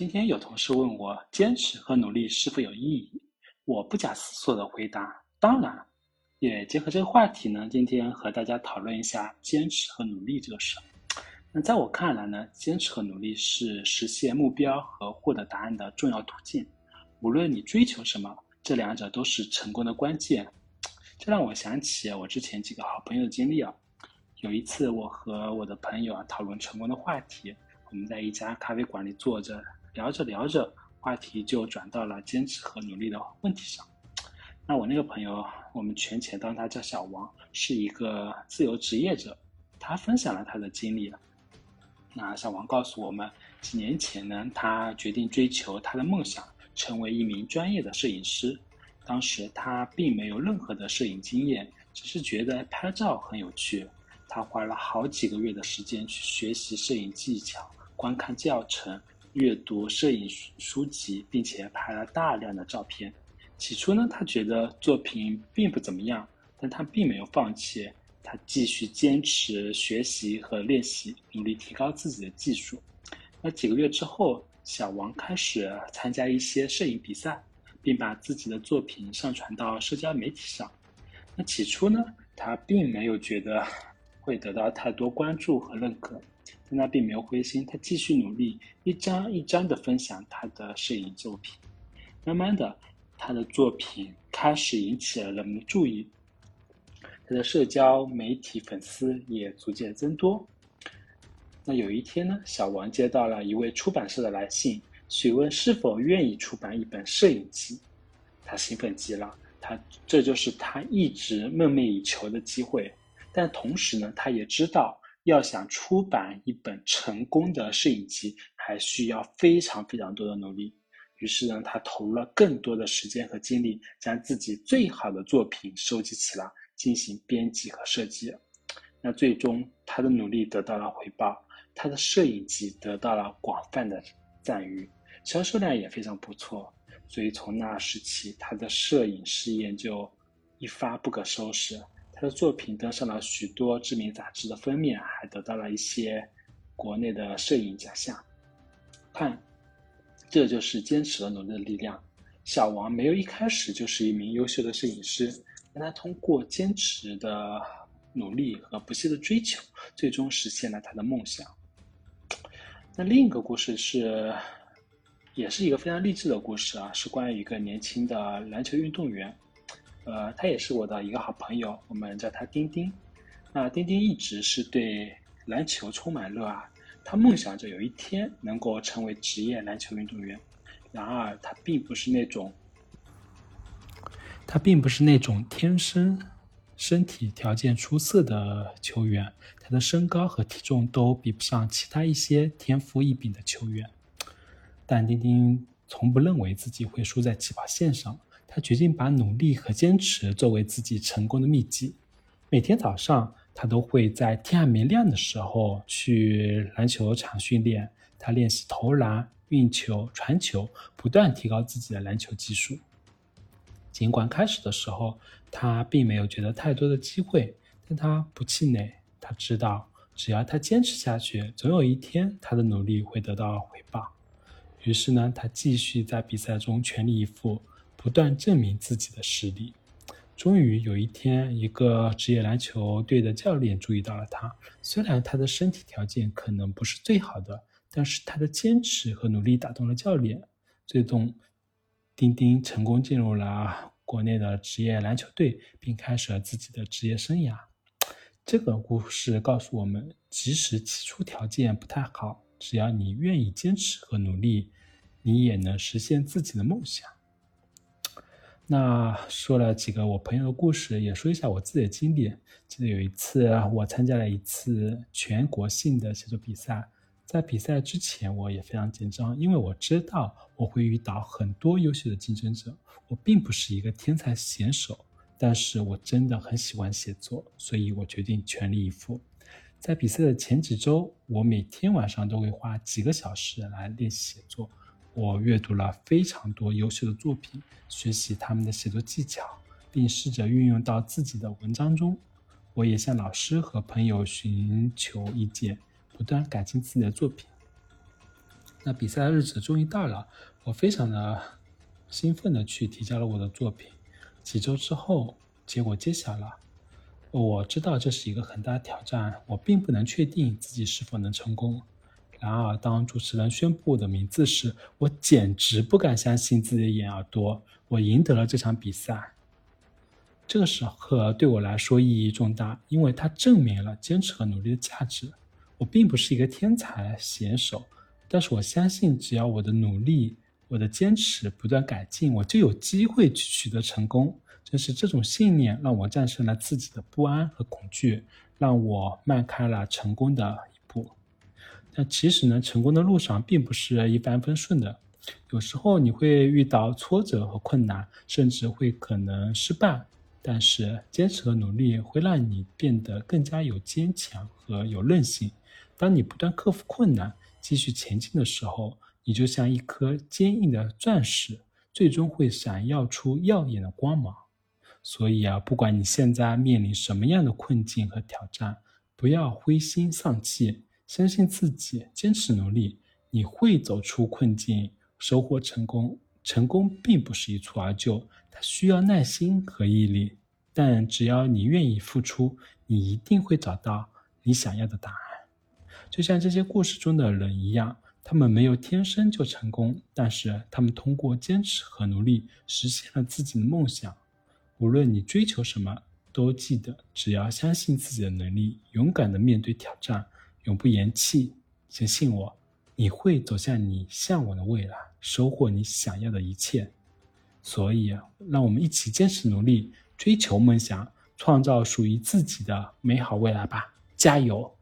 今天有同事问我，坚持和努力是否有意义？我不假思索的回答：当然。也结合这个话题呢，今天和大家讨论一下坚持和努力这个事。那在我看来呢，坚持和努力是实现目标和获得答案的重要途径。无论你追求什么，这两者都是成功的关键。这让我想起我之前几个好朋友的经历啊。有一次，我和我的朋友啊讨论成功的话题，我们在一家咖啡馆里坐着。聊着聊着，话题就转到了坚持和努力的问题上。那我那个朋友，我们全前当他叫小王，是一个自由职业者。他分享了他的经历。那小王告诉我们，几年前呢，他决定追求他的梦想，成为一名专业的摄影师。当时他并没有任何的摄影经验，只是觉得拍照很有趣。他花了好几个月的时间去学习摄影技巧，观看教程。阅读摄影书籍，并且拍了大量的照片。起初呢，他觉得作品并不怎么样，但他并没有放弃，他继续坚持学习和练习，努力提高自己的技术。那几个月之后，小王开始参加一些摄影比赛，并把自己的作品上传到社交媒体上。那起初呢，他并没有觉得会得到太多关注和认可。但他并没有灰心，他继续努力，一张一张的分享他的摄影作品。慢慢的，他的作品开始引起了人们的注意，他的社交媒体粉丝也逐渐增多。那有一天呢，小王接到了一位出版社的来信，询问是否愿意出版一本摄影集。他兴奋极了，他这就是他一直梦寐以求的机会。但同时呢，他也知道。要想出版一本成功的摄影集，还需要非常非常多的努力。于是呢，他投入了更多的时间和精力，将自己最好的作品收集起来，进行编辑和设计。那最终，他的努力得到了回报，他的摄影集得到了广泛的赞誉，销售量也非常不错。所以从那时起，他的摄影事业就一发不可收拾。他的作品登上了许多知名杂志的封面，还得到了一些国内的摄影奖项。看，这就是坚持和努力的力量。小王没有一开始就是一名优秀的摄影师，但他通过坚持的努力和不懈的追求，最终实现了他的梦想。那另一个故事是，也是一个非常励志的故事啊，是关于一个年轻的篮球运动员。呃，他也是我的一个好朋友，我们叫他丁丁。那丁丁一直是对篮球充满热爱，他梦想着有一天能够成为职业篮球运动员。然而，他并不是那种，他并不是那种天生身体条件出色的球员，他的身高和体重都比不上其他一些天赋异禀的球员。但丁丁从不认为自己会输在起跑线上。他决定把努力和坚持作为自己成功的秘籍。每天早上，他都会在天还没亮的时候去篮球场训练。他练习投篮、运球、传球，不断提高自己的篮球技术。尽管开始的时候他并没有觉得太多的机会，但他不气馁。他知道，只要他坚持下去，总有一天他的努力会得到回报。于是呢，他继续在比赛中全力以赴。不断证明自己的实力。终于有一天，一个职业篮球队的教练注意到了他。虽然他的身体条件可能不是最好的，但是他的坚持和努力打动了教练，最终丁丁成功进入了国内的职业篮球队，并开始了自己的职业生涯。这个故事告诉我们，即使起初条件不太好，只要你愿意坚持和努力，你也能实现自己的梦想。那说了几个我朋友的故事，也说一下我自己的经历。记得有一次，我参加了一次全国性的写作比赛，在比赛之前，我也非常紧张，因为我知道我会遇到很多优秀的竞争者。我并不是一个天才写手，但是我真的很喜欢写作，所以我决定全力以赴。在比赛的前几周，我每天晚上都会花几个小时来练习写作。我阅读了非常多优秀的作品，学习他们的写作技巧，并试着运用到自己的文章中。我也向老师和朋友寻求意见，不断改进自己的作品。那比赛的日子终于到了，我非常的兴奋的去提交了我的作品。几周之后，结果揭晓了。我知道这是一个很大的挑战，我并不能确定自己是否能成功。然而，当主持人宣布我的名字时，我简直不敢相信自己的眼耳朵。我赢得了这场比赛。这个时刻对我来说意义重大，因为它证明了坚持和努力的价值。我并不是一个天才选手，但是我相信，只要我的努力、我的坚持不断改进，我就有机会去取得成功。正是这种信念让我战胜了自己的不安和恐惧，让我迈开了成功的。但其实呢，成功的路上并不是一帆风顺的，有时候你会遇到挫折和困难，甚至会可能失败。但是坚持和努力会让你变得更加有坚强和有韧性。当你不断克服困难，继续前进的时候，你就像一颗坚硬的钻石，最终会闪耀出耀眼的光芒。所以啊，不管你现在面临什么样的困境和挑战，不要灰心丧气，相信自己，坚持努力，你会走出困境，收获成功。成功并不是一蹴而就，它需要耐心和毅力。但只要你愿意付出，你一定会找到你想要的答案。就像这些故事中的人一样，他们没有天生就成功，但是他们通过坚持和努力实现了自己的梦想。无论你追求什么，都记得，只要相信自己的能力，勇敢的面对挑战，永不言弃。相信我，你会走向你向往的未来，收获你想要的一切。所以，让我们一起坚持努力，追求梦想，创造属于自己的美好未来吧！加油！